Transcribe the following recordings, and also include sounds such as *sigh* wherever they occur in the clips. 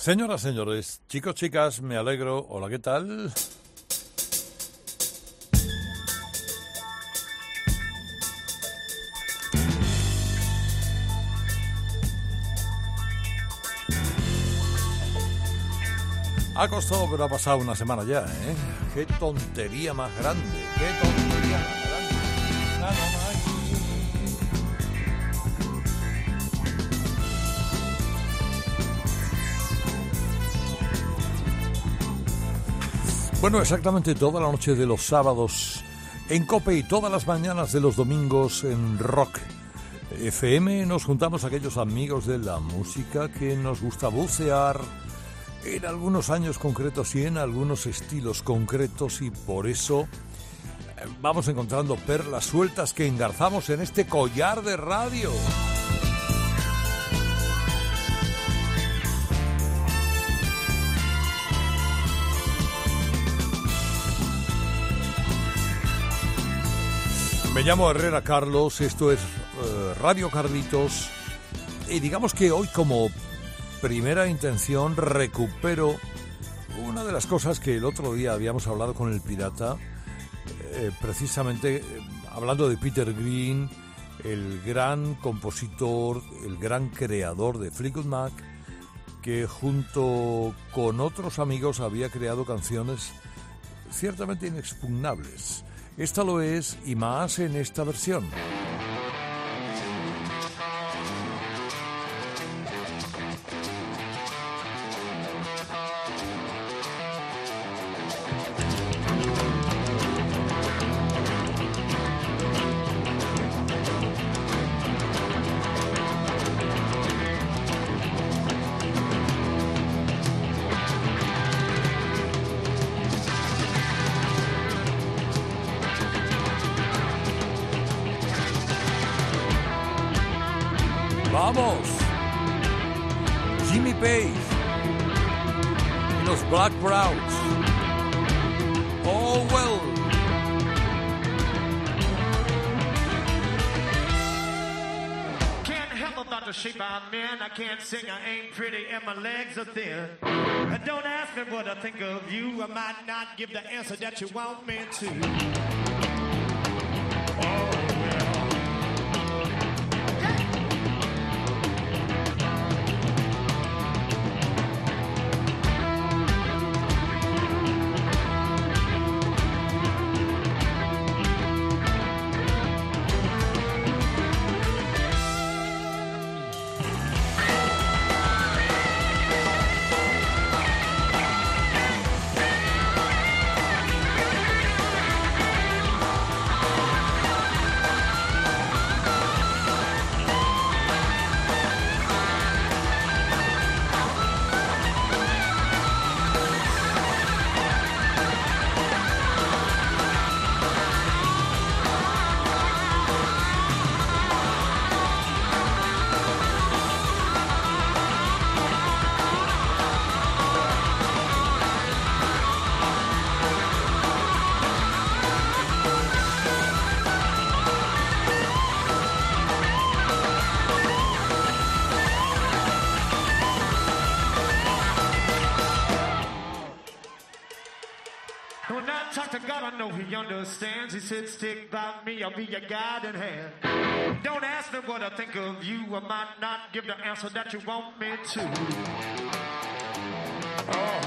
Señoras, señores, chicos, chicas, me alegro. Hola, ¿qué tal? Ha costado, pero ha pasado una semana ya, ¿eh? Qué tontería más grande, qué tontería Bueno, exactamente toda la noche de los sábados en Cope y todas las mañanas de los domingos en Rock FM nos juntamos aquellos amigos de la música que nos gusta bucear en algunos años concretos y en algunos estilos concretos y por eso eh, vamos encontrando perlas sueltas que engarzamos en este collar de radio. Me llamo Herrera Carlos, esto es eh, Radio Carlitos y digamos que hoy como primera intención recupero una de las cosas que el otro día habíamos hablado con el pirata, eh, precisamente eh, hablando de Peter Green, el gran compositor, el gran creador de Fleetwood Mac, que junto con otros amigos había creado canciones ciertamente inexpugnables. Esta lo es y más en esta versión. Black Browns. Oh, well. Can't help about the shape I'm in. I can't sing, I ain't pretty, and my legs are thin. And don't ask me what I think of you. I might not give the answer that you want me to. He understands. He said, Stick by me, I'll be your guiding hand. Don't ask me what I think of you. I might not give the answer that you want me to. Oh,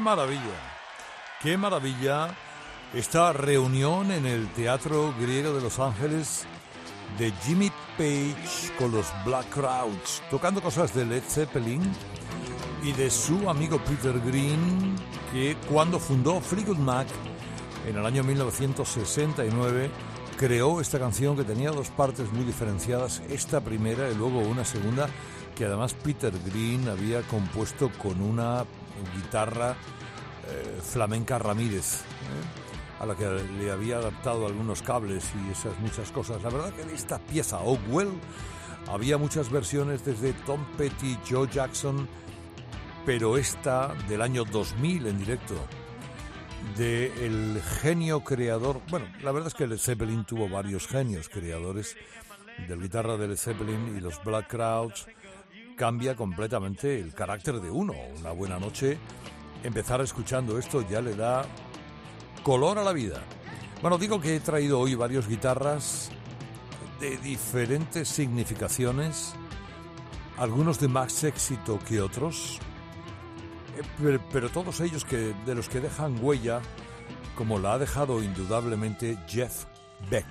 Qué maravilla, qué maravilla esta reunión en el Teatro Griego de Los Ángeles de Jimmy Page con los Black Crowds, tocando cosas de Led Zeppelin y de su amigo Peter Green, que cuando fundó Fleetwood Mac en el año 1969 creó esta canción que tenía dos partes muy diferenciadas, esta primera y luego una segunda que además Peter Green había compuesto con una guitarra eh, flamenca Ramírez, ¿eh? a la que le había adaptado algunos cables y esas muchas cosas. La verdad que en esta pieza, Well había muchas versiones desde Tom Petty, Joe Jackson, pero esta del año 2000 en directo, del genio creador, bueno, la verdad es que Led Zeppelin tuvo varios genios creadores, del guitarra de Zeppelin y los Black Crowds, cambia completamente el carácter de uno. Una buena noche, empezar escuchando esto ya le da color a la vida. Bueno, digo que he traído hoy varios guitarras de diferentes significaciones, algunos de más éxito que otros, eh, pero, todos ellos que, de los que dejan huella, como la ha dejado indudablemente Jeff Beck.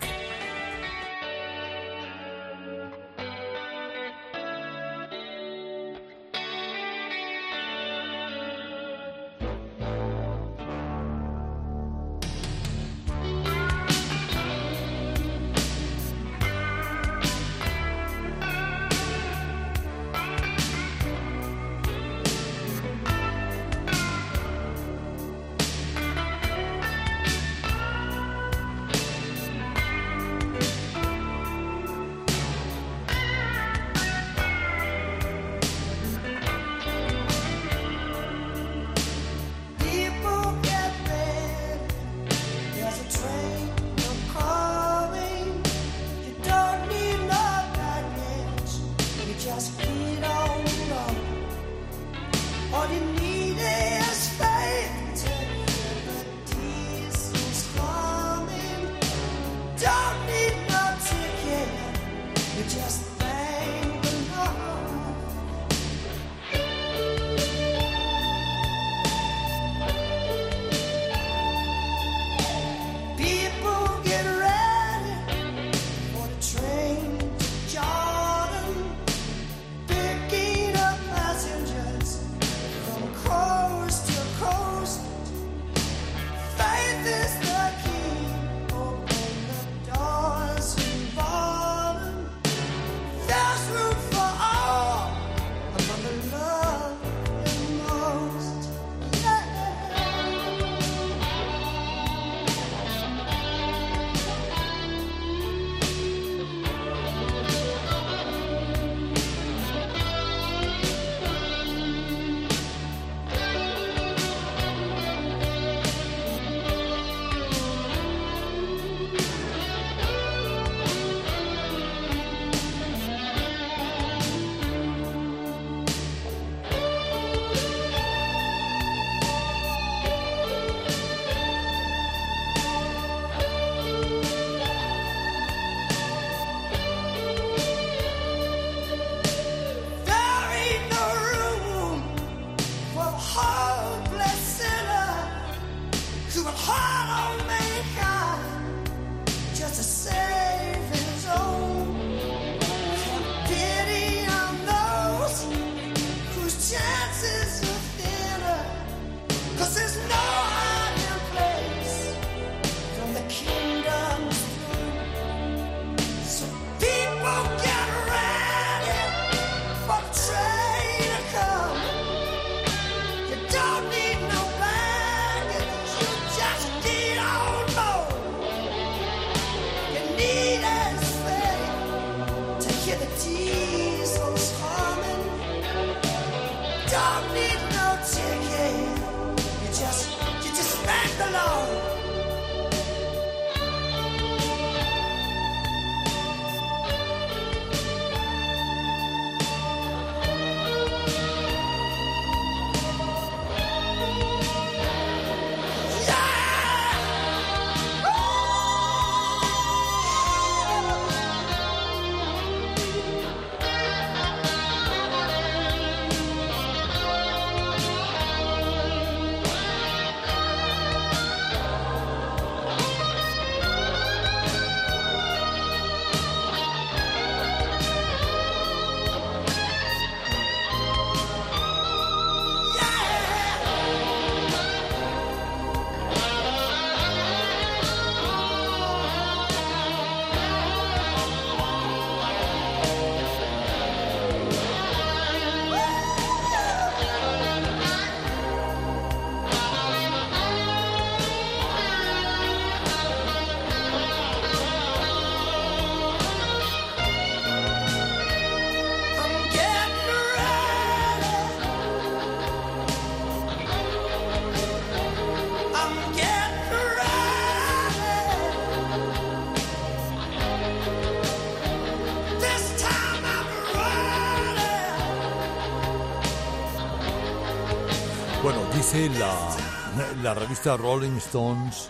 La, la revista Rolling Stones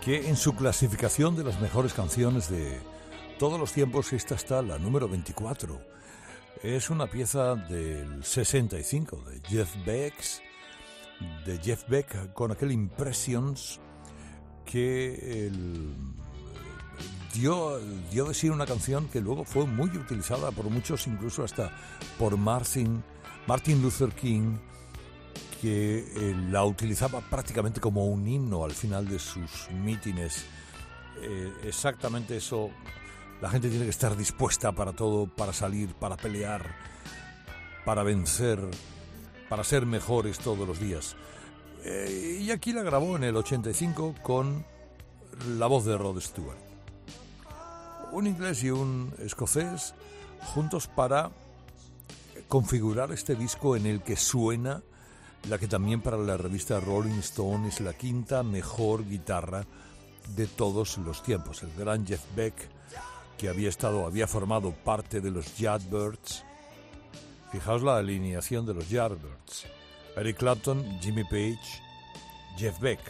que en su clasificación de las mejores canciones de todos los tiempos esta está la número 24. Es una pieza del 65 de Jeff Beck, de Jeff Beck con aquel Impressions que dio, dio de sí una canción que luego fue muy utilizada por muchos, incluso hasta por Martin, Martin Luther King que eh, la utilizaba prácticamente como un himno al final de sus mítines. Eh, exactamente eso. La gente tiene que estar dispuesta para todo, para salir, para pelear, para vencer, para ser mejores todos los días. Eh, y aquí la grabó en el 85 con la voz de Rod Stewart. Un inglés y un escocés juntos para configurar este disco en el que suena la que también para la revista Rolling Stone es la quinta mejor guitarra de todos los tiempos. El gran Jeff Beck, que había estado, había formado parte de los Yardbirds. Fijaos la alineación de los Yardbirds. Eric Clapton, Jimmy Page, Jeff Beck.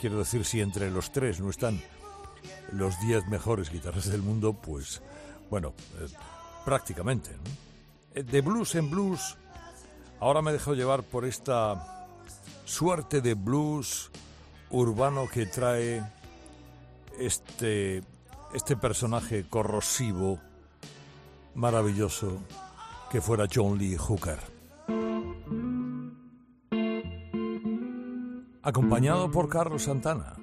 Quiero decir, si entre los tres no están los diez mejores guitarras del mundo, pues, bueno, eh, prácticamente. Eh, de blues en blues, Ahora me dejo llevar por esta suerte de blues urbano que trae este, este personaje corrosivo, maravilloso, que fuera John Lee Hooker. Acompañado por Carlos Santana.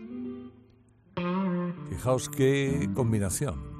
Fijaos qué combinación.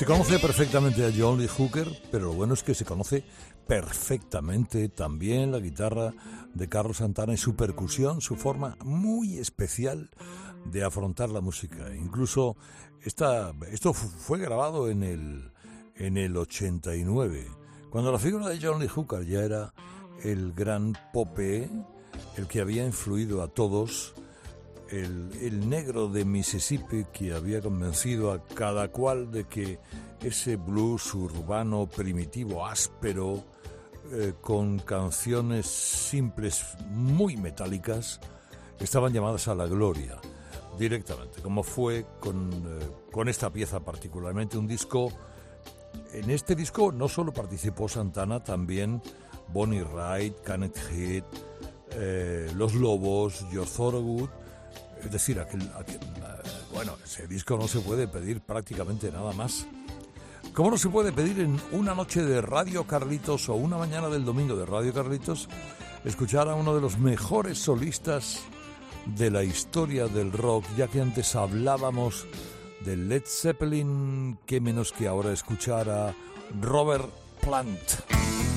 Se conoce perfectamente a John Lee Hooker, pero lo bueno es que se conoce perfectamente también la guitarra de Carlos Santana y su percusión, su forma muy especial de afrontar la música. Incluso esta, esto fue grabado en el, en el 89, cuando la figura de John Lee Hooker ya era el gran pope, el que había influido a todos el, negro de Mississippi que había convencido a cada cual de que ese blues urbano primitivo, áspero, eh, con canciones simples, muy metálicas, estaban llamadas a la gloria directamente, como fue con, eh, con esta pieza particularmente, un disco... En este disco no solo participó Santana, también Bonnie Wright, Kenneth Heath, eh, Los Lobos, George Thorogood, es decir, aquel, eh, bueno, ese disco no se puede pedir prácticamente nada más. ¿Cómo no se puede pedir en una noche de Radio Carlitos o una mañana del domingo de Radio Carlitos escuchar a uno de los mejores solistas de la historia del rock, ya que antes hablábamos de Led Zeppelin, qué menos que ahora escuchar a Robert Plant.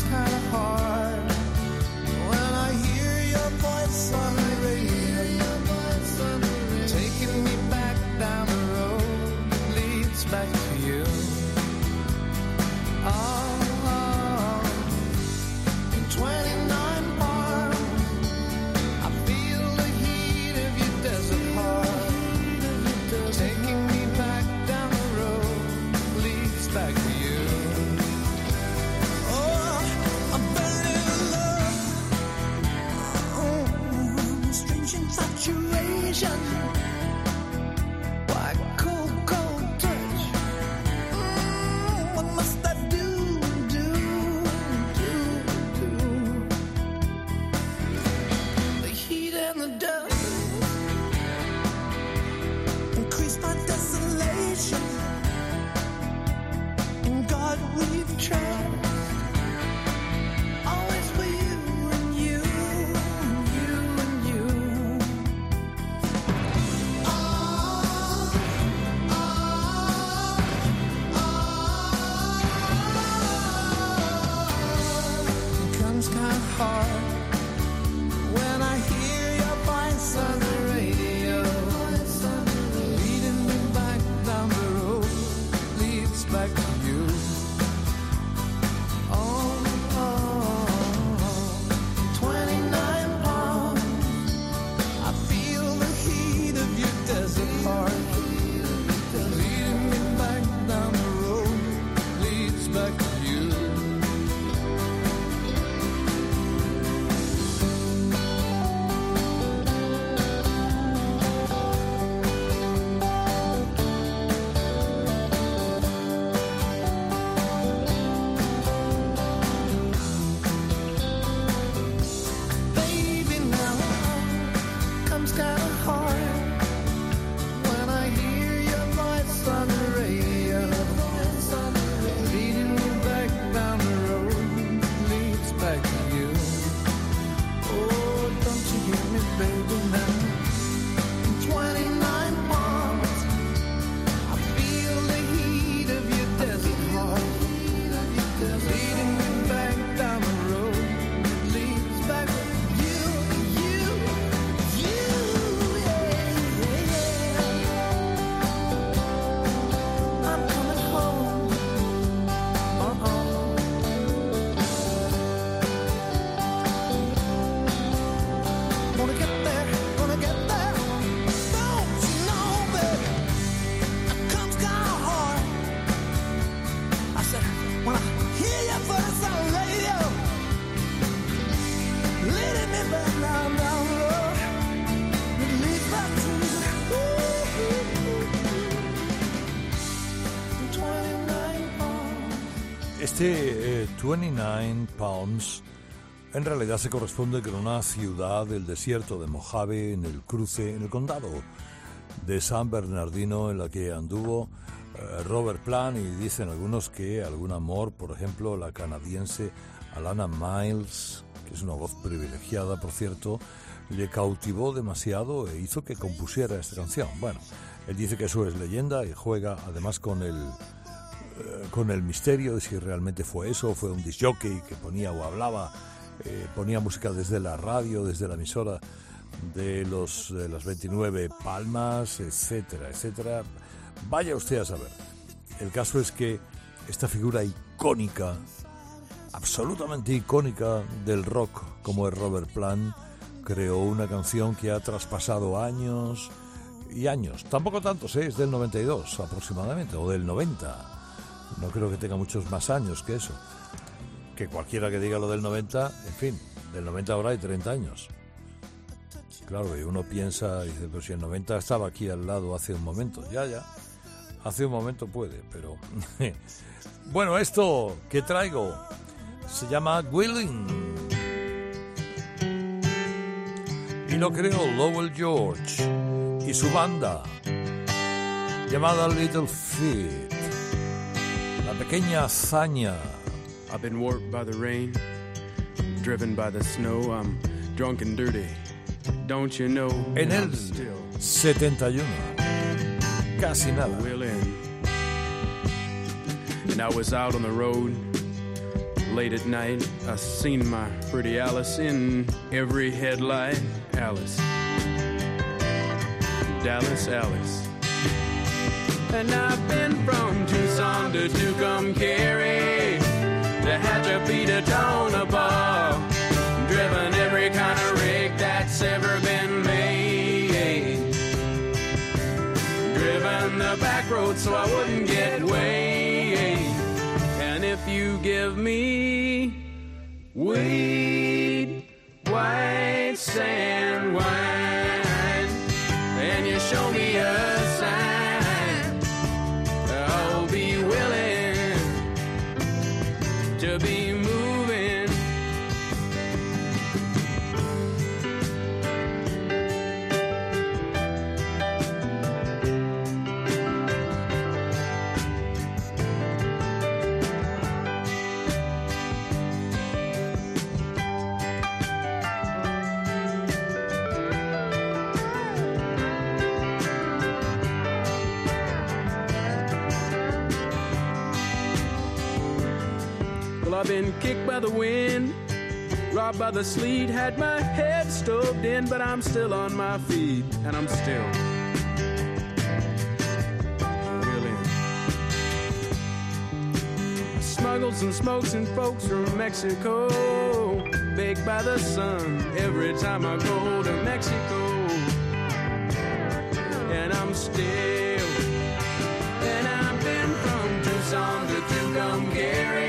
kind of hard. 29 eh, Pounds en realidad se corresponde con una ciudad del desierto de Mojave en el cruce, en el condado de San Bernardino, en la que anduvo eh, Robert Plant y dicen algunos que algún amor, por ejemplo, la canadiense Alana Miles, que es una voz privilegiada, por cierto, le cautivó demasiado e hizo que compusiera esta canción. Bueno, él dice que eso es leyenda y juega además con el con el misterio de si realmente fue eso, fue un disjockey que ponía o hablaba, eh, ponía música desde la radio, desde la emisora de los de las 29 palmas, etcétera, etcétera. Vaya usted a saber. El caso es que esta figura icónica, absolutamente icónica del rock, como es Robert Plant, creó una canción que ha traspasado años y años. Tampoco tantos, ¿eh? es del 92 aproximadamente, o del 90. No creo que tenga muchos más años que eso. Que cualquiera que diga lo del 90, en fin, del 90 ahora hay 30 años. Claro, y uno piensa, dice, pero si el 90 estaba aquí al lado hace un momento, ya, ya, hace un momento puede, pero... *laughs* bueno, esto que traigo se llama Willing. Y lo creó Lowell George y su banda llamada Little Feet. Pequeña hazaña. I've been warped by the rain, driven by the snow. I'm drunk and dirty. Don't you know? En el 71. Casi nada. And I was out on the road late at night. I seen my pretty Alice in every headlight. Alice. Dallas, Alice. And I've been from Tucson to Tucumcari to Hatchapee to Tonopah, driven every kind of rig that's ever been made. Driven the back road so I wouldn't get weighed. And if you give me weed, white sand wine, the wind, robbed by the sleet, had my head stoved in, but I'm still on my feet, and I'm still. Really. Smuggled some smokes and folks from Mexico, baked by the sun every time I go to Mexico. And I'm still. And I've been from Tucson to Tucumcari,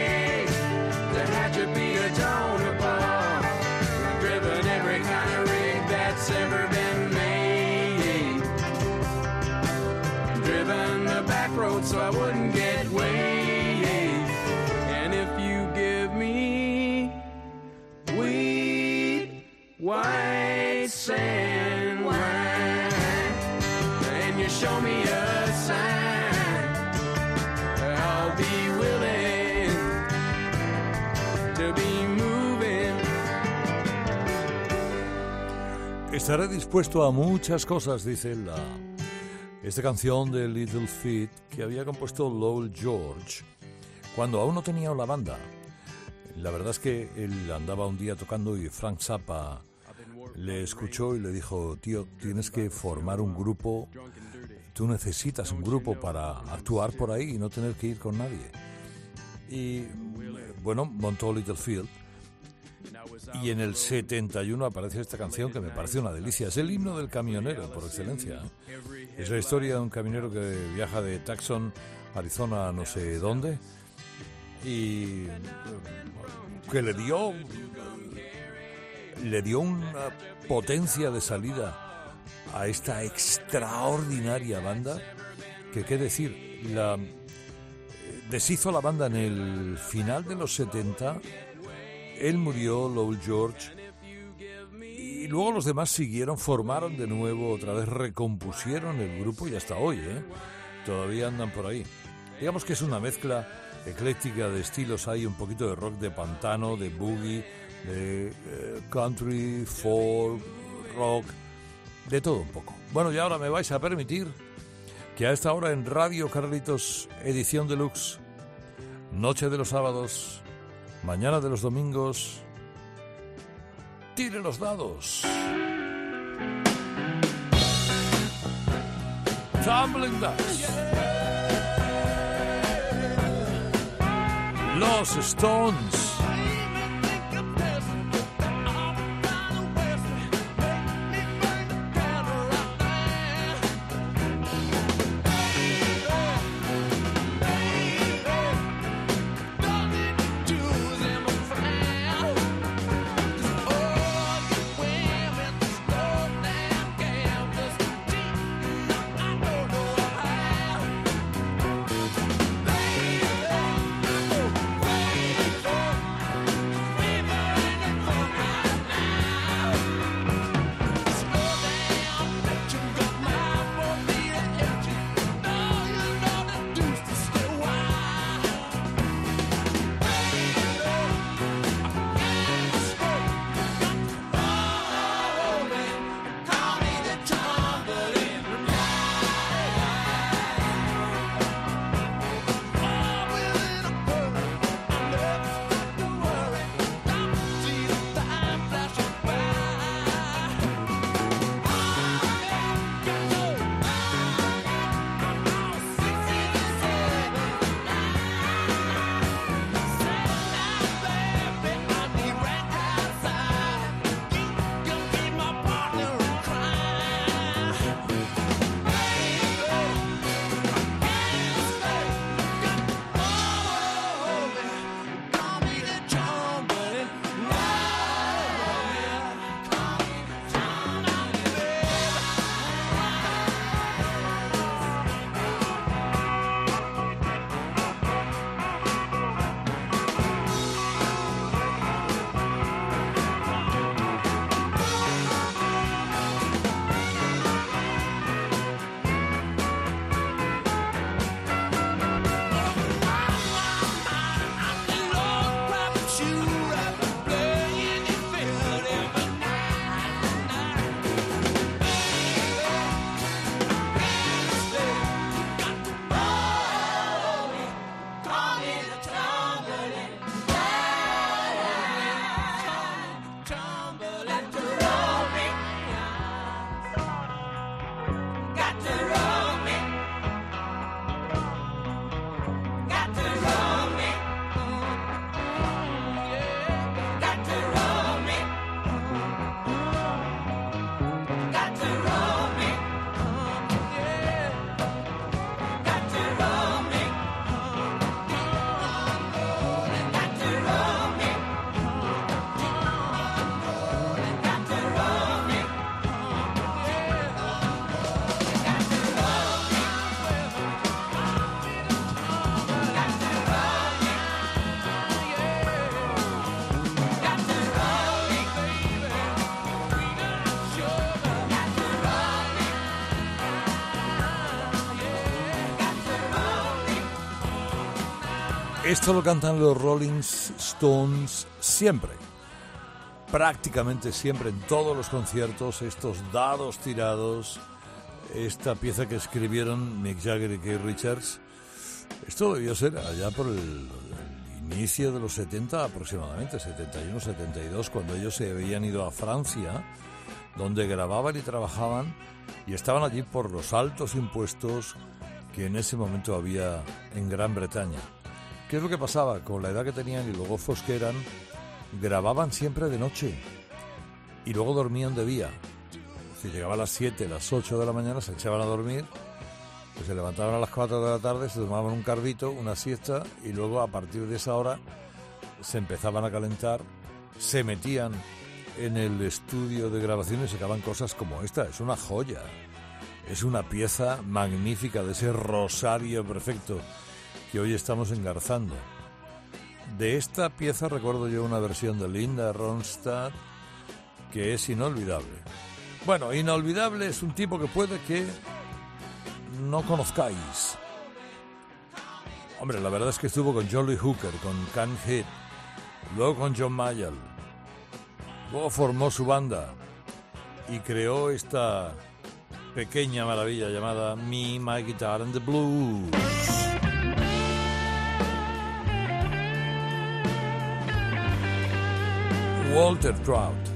Estaré dispuesto a muchas cosas, dice la esta canción de Little Feet que había compuesto Lowell George cuando aún no tenía la banda. La verdad es que él andaba un día tocando y Frank Zappa le escuchó y le dijo, tío, tienes que formar un grupo, tú necesitas un grupo para actuar por ahí y no tener que ir con nadie. Y bueno, montó Little Field y en el 71 aparece esta canción que me parece una delicia. Es el himno del camionero por excelencia. ¿eh? Es la historia de un camionero que viaja de Tucson, Arizona, no sé dónde, y eh, que le dio le dio una potencia de salida a esta extraordinaria banda que qué decir la deshizo la banda en el final de los 70. Él murió, Lowell George, y luego los demás siguieron, formaron de nuevo, otra vez recompusieron el grupo y hasta hoy, ¿eh? Todavía andan por ahí. Digamos que es una mezcla ecléctica de estilos. Hay un poquito de rock de pantano, de boogie, de eh, country, folk, rock, de todo un poco. Bueno, y ahora me vais a permitir que a esta hora en Radio Carlitos, edición deluxe, noche de los sábados, mañana de los domingos, tire los dados. Tumbling. Los Stones. Esto lo cantan los Rolling Stones siempre, prácticamente siempre en todos los conciertos, estos dados tirados, esta pieza que escribieron Mick Jagger y Keith Richards. Esto debió ser allá por el, el inicio de los 70 aproximadamente, 71, 72, cuando ellos se habían ido a Francia, donde grababan y trabajaban y estaban allí por los altos impuestos que en ese momento había en Gran Bretaña. ¿Qué es lo que pasaba? Con la edad que tenían y los gozos que eran, grababan siempre de noche y luego dormían de día. Si llegaba a las 7, las 8 de la mañana, se echaban a dormir, pues se levantaban a las 4 de la tarde, se tomaban un cardito, una siesta y luego a partir de esa hora se empezaban a calentar, se metían en el estudio de grabación y sacaban cosas como esta. Es una joya. Es una pieza magnífica de ese rosario perfecto que hoy estamos engarzando. De esta pieza recuerdo yo una versión de Linda Ronstadt que es inolvidable. Bueno, inolvidable es un tipo que puede que no conozcáis. Hombre, la verdad es que estuvo con Jolly Hooker, con Can Hit, luego con John Mayall, luego formó su banda y creó esta pequeña maravilla llamada Me, My Guitar and the Blues. Walter Trout.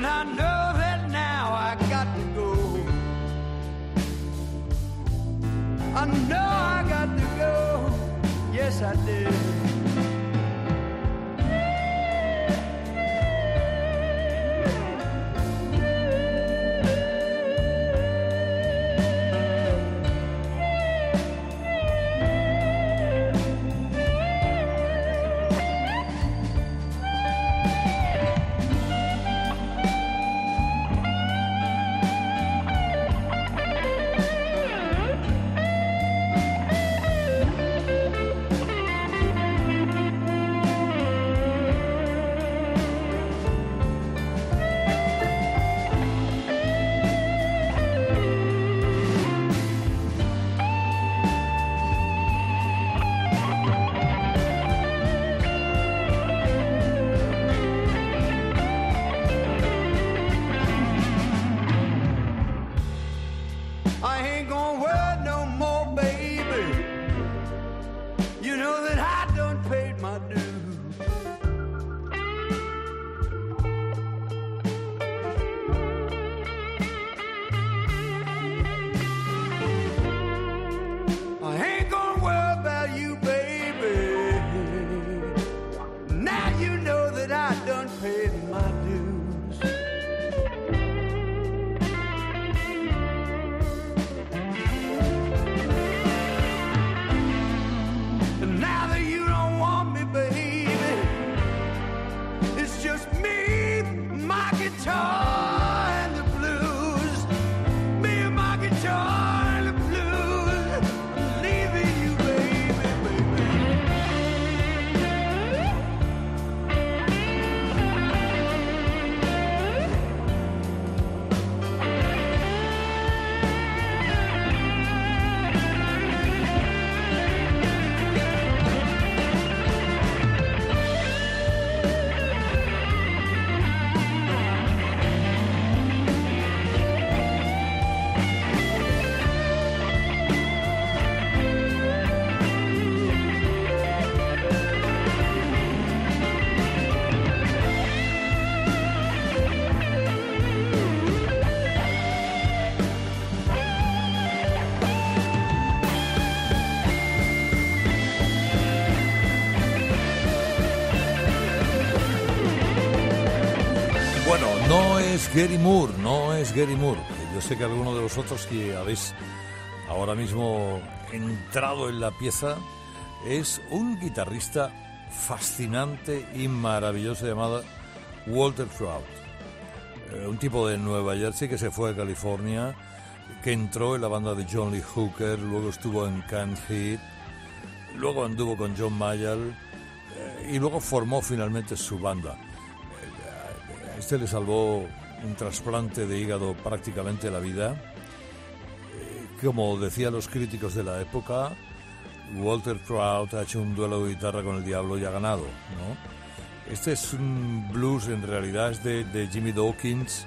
And I know that now I got to go. I know I got to go. Yes, I did. Gary Moore, no es Gary Moore. Yo sé que alguno de vosotros que habéis ahora mismo entrado en la pieza es un guitarrista fascinante y maravilloso llamado Walter Trout. Eh, un tipo de Nueva Jersey que se fue a California, que entró en la banda de John Lee Hooker, luego estuvo en Can Heat, luego anduvo con John Mayall eh, y luego formó finalmente su banda. Eh, este le salvó un trasplante de hígado prácticamente la vida. Como decían los críticos de la época, Walter Trout ha hecho un duelo de guitarra con el diablo y ha ganado. Este es un blues, en realidad es de, Jimmy Dawkins.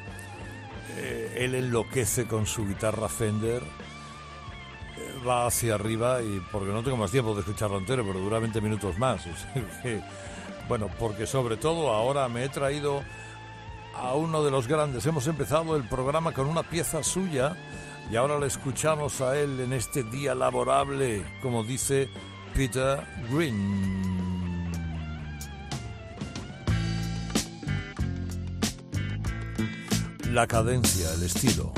Eh, él enloquece con su guitarra Fender, eh, va hacia arriba y porque no tengo más tiempo de escucharlo entero, pero dura 20 minutos más. *laughs* bueno, porque sobre todo ahora me he traído a uno de los grandes. Hemos empezado el programa con una pieza suya y ahora le escuchamos a él en este día laborable, como dice Peter Green. La cadencia, el estilo,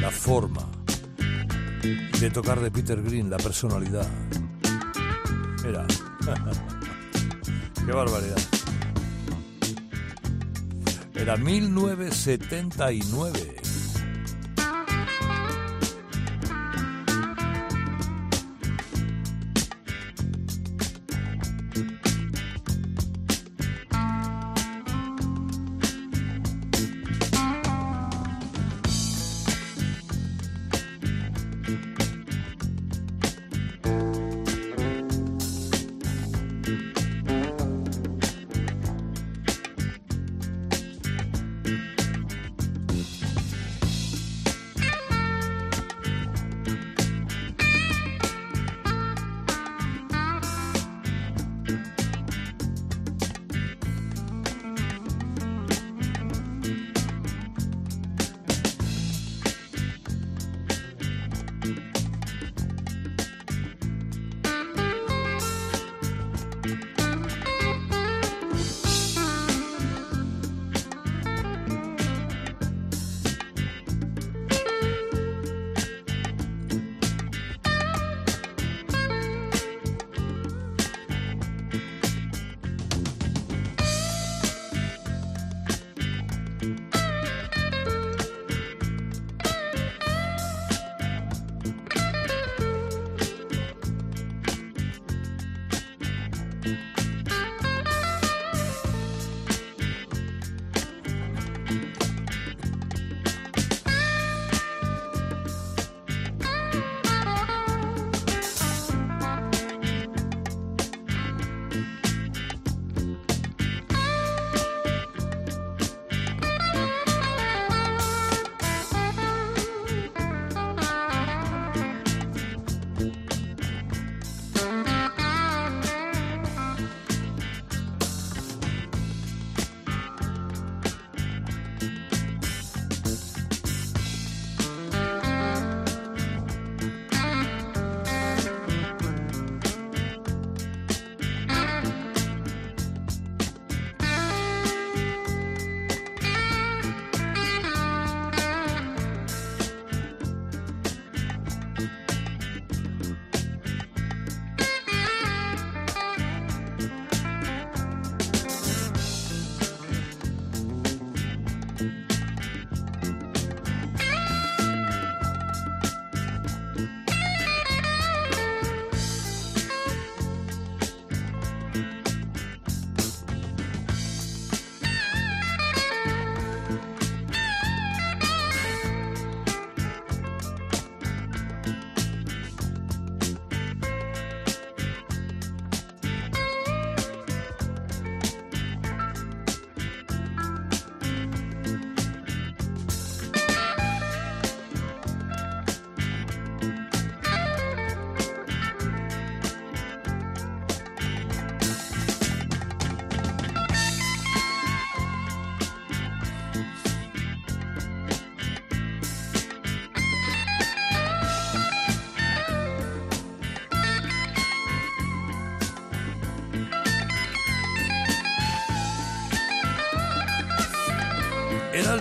la forma de tocar de Peter Green, la personalidad. Mira, *laughs* qué barbaridad. Era 1979.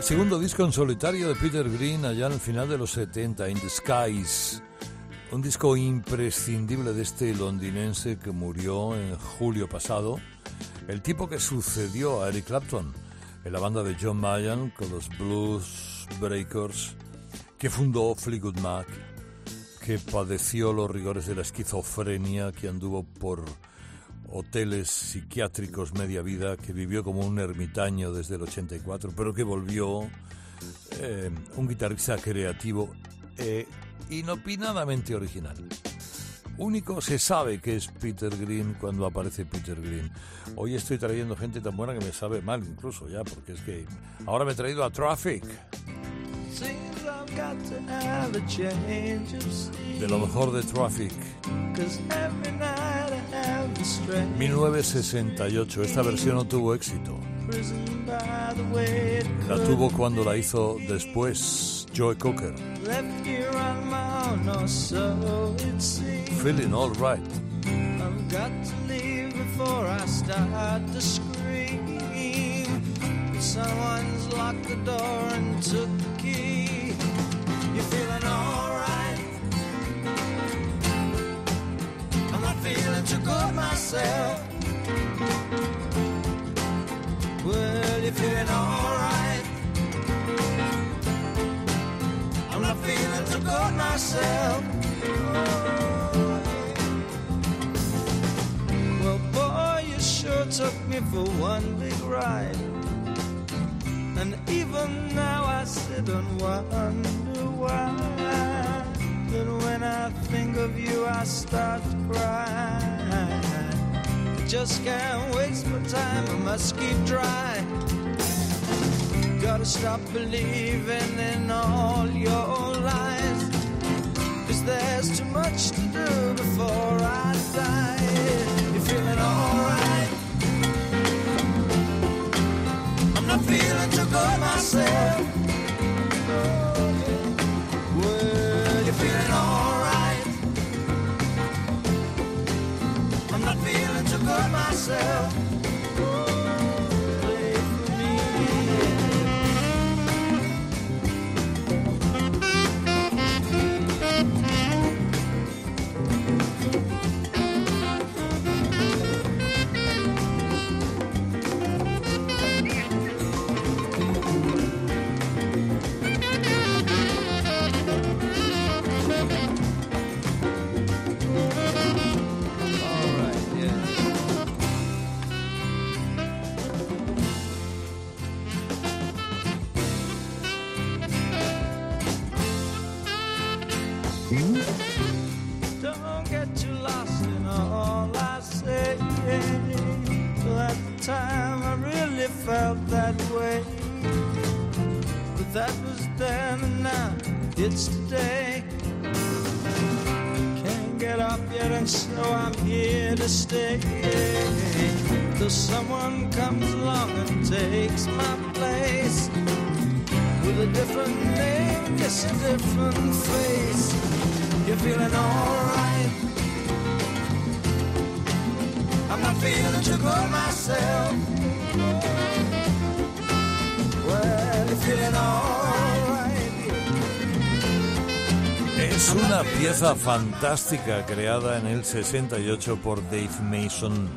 Segundo disco en solitario de Peter Green allá en el final de los 70, In the Skies. Un disco imprescindible de este londinense que murió en julio pasado, el tipo que sucedió a Eric Clapton en la banda de John Mayan con los Blues Breakers, que fundó Fleetwood Mac, que padeció los rigores de la esquizofrenia, que anduvo por hoteles psiquiátricos media vida, que vivió como un ermitaño desde el 84, pero que volvió eh, un guitarrista creativo e inopinadamente original. Único se sabe que es Peter Green cuando aparece Peter Green. Hoy estoy trayendo gente tan buena que me sabe mal incluso ya, porque es que ahora me he traído a Traffic. De lo mejor de Traffic. 1968. Esta versión no tuvo éxito. La tuvo cuando la hizo después Joe Cocker. Feeling all right. I've got to leave before I start to scream. Someone's locked the door and took the key. You're feeling alright. I'm not feeling too good myself. Well, you're feeling alright. Myself. Well, boy, you sure took me for one big ride. And even now I sit and wonder why. That when I think of you, I start to cry. I just can't waste my time, I must keep trying. Gotta stop believing in all your lies. There's too much to do before I die. You're feeling alright. I'm not feeling too good myself. Well, you're feeling alright. I'm not feeling too good myself. It's today. Can't get up yet, and so I'm here to stay. Till someone comes along and takes my place. With a different name, yes, a different face. You're feeling alright. I'm not feeling too good myself. Well, you're feeling alright. Es una pieza fantástica creada en el 68 por Dave Mason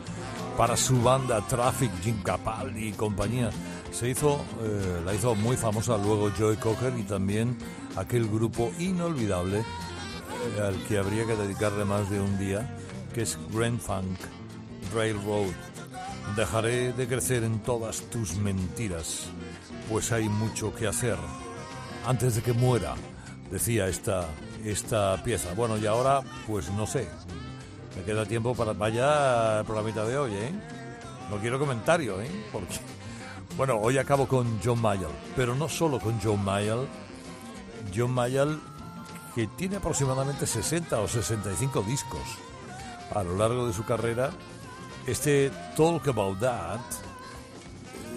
para su banda Traffic, Jim Capaldi y compañía. Se hizo, eh, la hizo muy famosa luego Joey Cocker y también aquel grupo inolvidable eh, al que habría que dedicarle más de un día, que es Grand Funk Railroad. Dejaré de crecer en todas tus mentiras, pues hay mucho que hacer antes de que muera, decía esta, esta pieza. Bueno, y ahora, pues no sé, me queda tiempo para vaya mitad de hoy, ¿eh? No quiero comentario, ¿eh? Porque, *laughs* bueno, hoy acabo con John Mayall, pero no solo con John Mayall. John Mayall, que tiene aproximadamente 60 o 65 discos a lo largo de su carrera. Este Talk About That,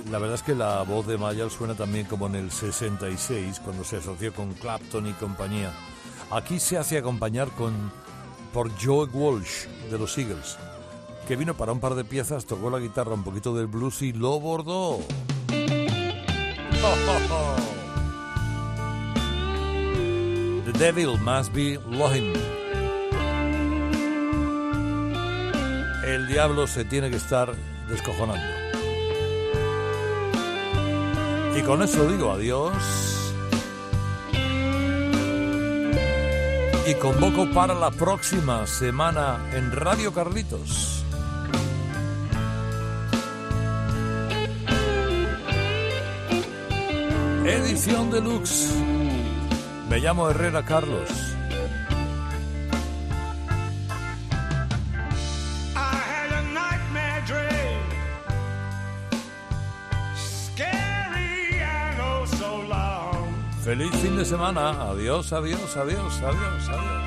la verdad es que la voz de Mayall suena también como en el 66, cuando se asoció con Clapton y compañía. Aquí se hace acompañar con, por Joe Walsh de los Eagles, que vino para un par de piezas, tocó la guitarra, un poquito del blues y lo bordó. *laughs* The devil must be loving. El diablo se tiene que estar descojonando. Y con eso digo adiós. Y convoco para la próxima semana en Radio Carlitos. Edición deluxe. Me llamo Herrera Carlos. Fin de semana. Adiós, adiós, adiós, adiós, adiós.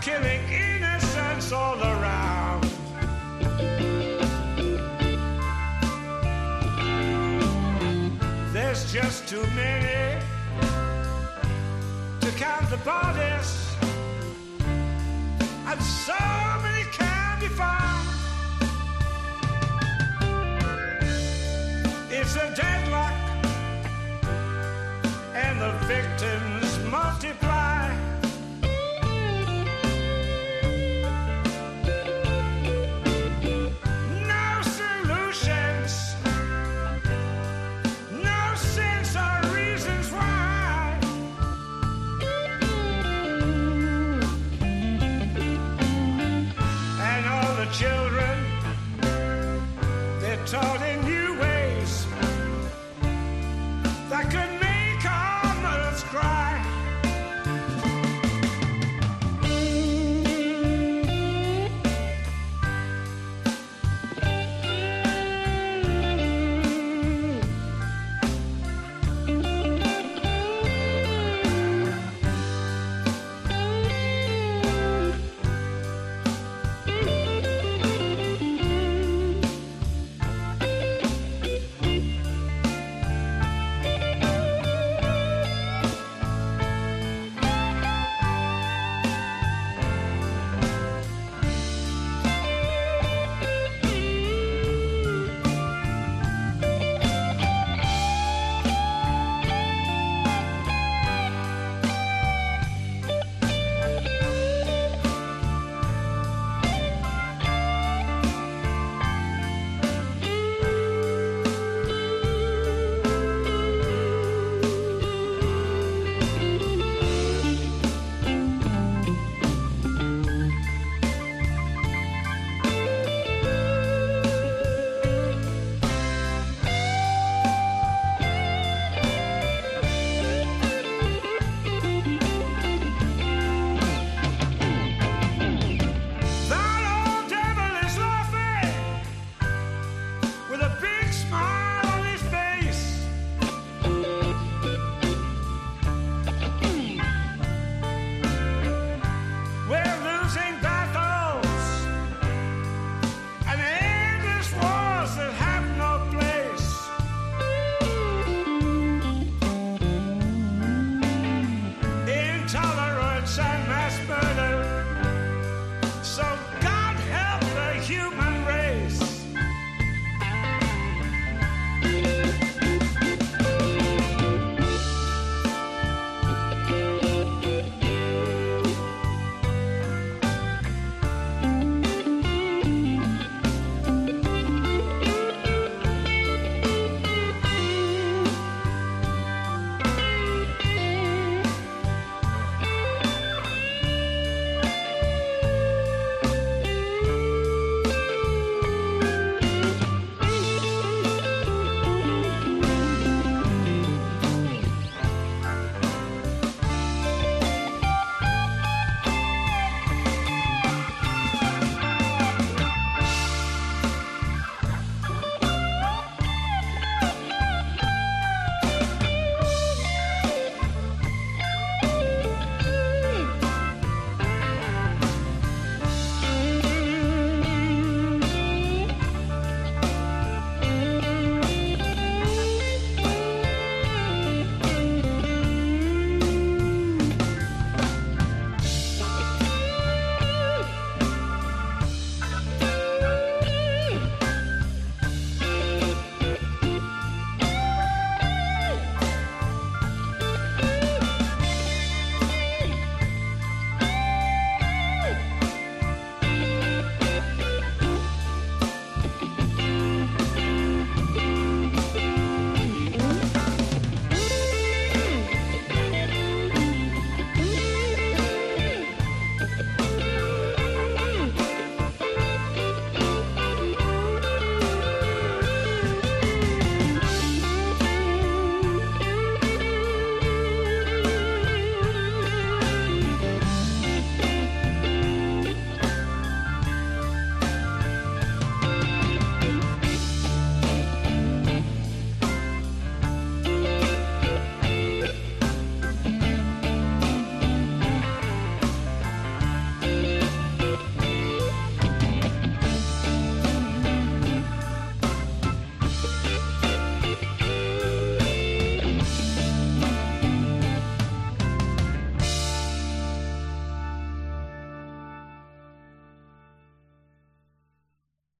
killing innocence all around. There's just too many to count the bodies, and so many can be found. It's a deadlock, and the victims.